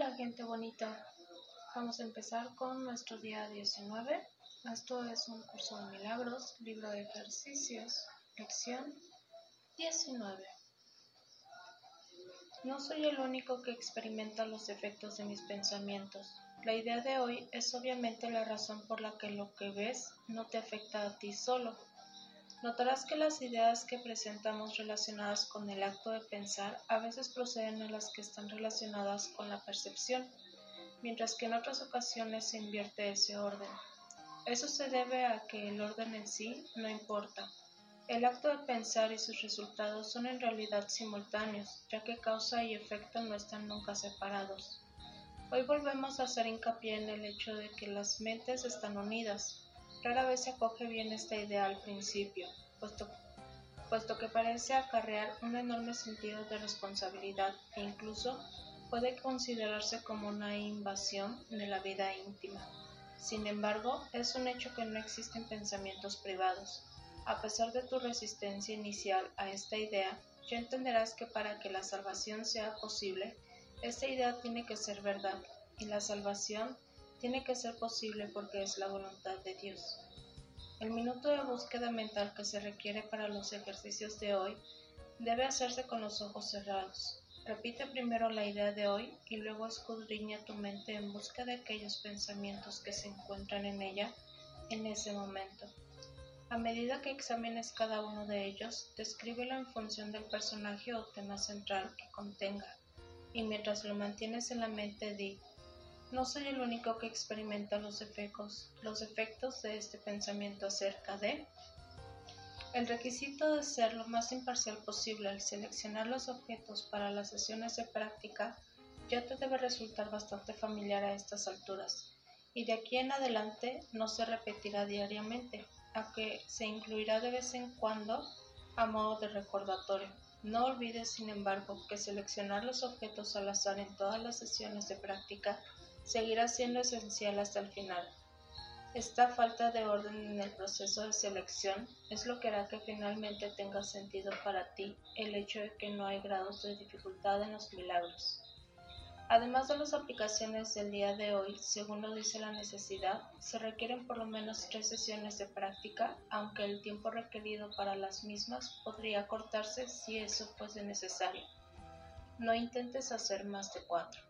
Hola gente bonita, vamos a empezar con nuestro día 19. Esto es un curso de milagros, libro de ejercicios, lección 19. No soy el único que experimenta los efectos de mis pensamientos. La idea de hoy es obviamente la razón por la que lo que ves no te afecta a ti solo, Notarás que las ideas que presentamos relacionadas con el acto de pensar a veces proceden a las que están relacionadas con la percepción, mientras que en otras ocasiones se invierte ese orden. Eso se debe a que el orden en sí no importa. El acto de pensar y sus resultados son en realidad simultáneos, ya que causa y efecto no están nunca separados. Hoy volvemos a hacer hincapié en el hecho de que las mentes están unidas, Rara vez se acoge bien esta idea al principio, puesto, que parece acarrear un enorme sentido de responsabilidad e incluso puede considerarse como una invasión de la vida íntima. Sin embargo, es un hecho que no existen pensamientos privados. A pesar de tu resistencia inicial a esta idea, ya entenderás que para que la salvación sea posible, esta idea tiene que ser verdad, y la salvación tiene que ser posible porque es la voluntad de Dios. El minuto de búsqueda mental que se requiere para los ejercicios de hoy debe hacerse con los ojos cerrados. Repite primero la idea de hoy y luego escudriña tu mente en busca de aquellos pensamientos que se encuentran en ella en ese momento. A medida que examines cada uno de ellos, descríbelo en función del personaje o tema central que contenga, y mientras lo mantienes en la mente di no soy el único que experimenta los efectos, los efectos de este pensamiento acerca de... El requisito de ser lo más imparcial posible al seleccionar los objetos para las sesiones de práctica ya te debe resultar bastante familiar a estas alturas, y de aquí en adelante no se repetirá diariamente, aunque se incluirá de vez en cuando a modo de recordatorio. No olvides, sin embargo, que seleccionar los objetos al azar en todas las sesiones de práctica seguirá siendo esencial hasta el final. Esta falta de orden en el proceso de selección es lo que hará que finalmente tenga sentido para ti el hecho de que no hay grados de dificultad en los milagros. Además de las aplicaciones del día de hoy, según lo dice la necesidad, se requieren por lo menos tres sesiones de práctica, aunque el tiempo requerido para las mismas podría cortarse si eso fuese necesario. No intentes hacer más de cuatro.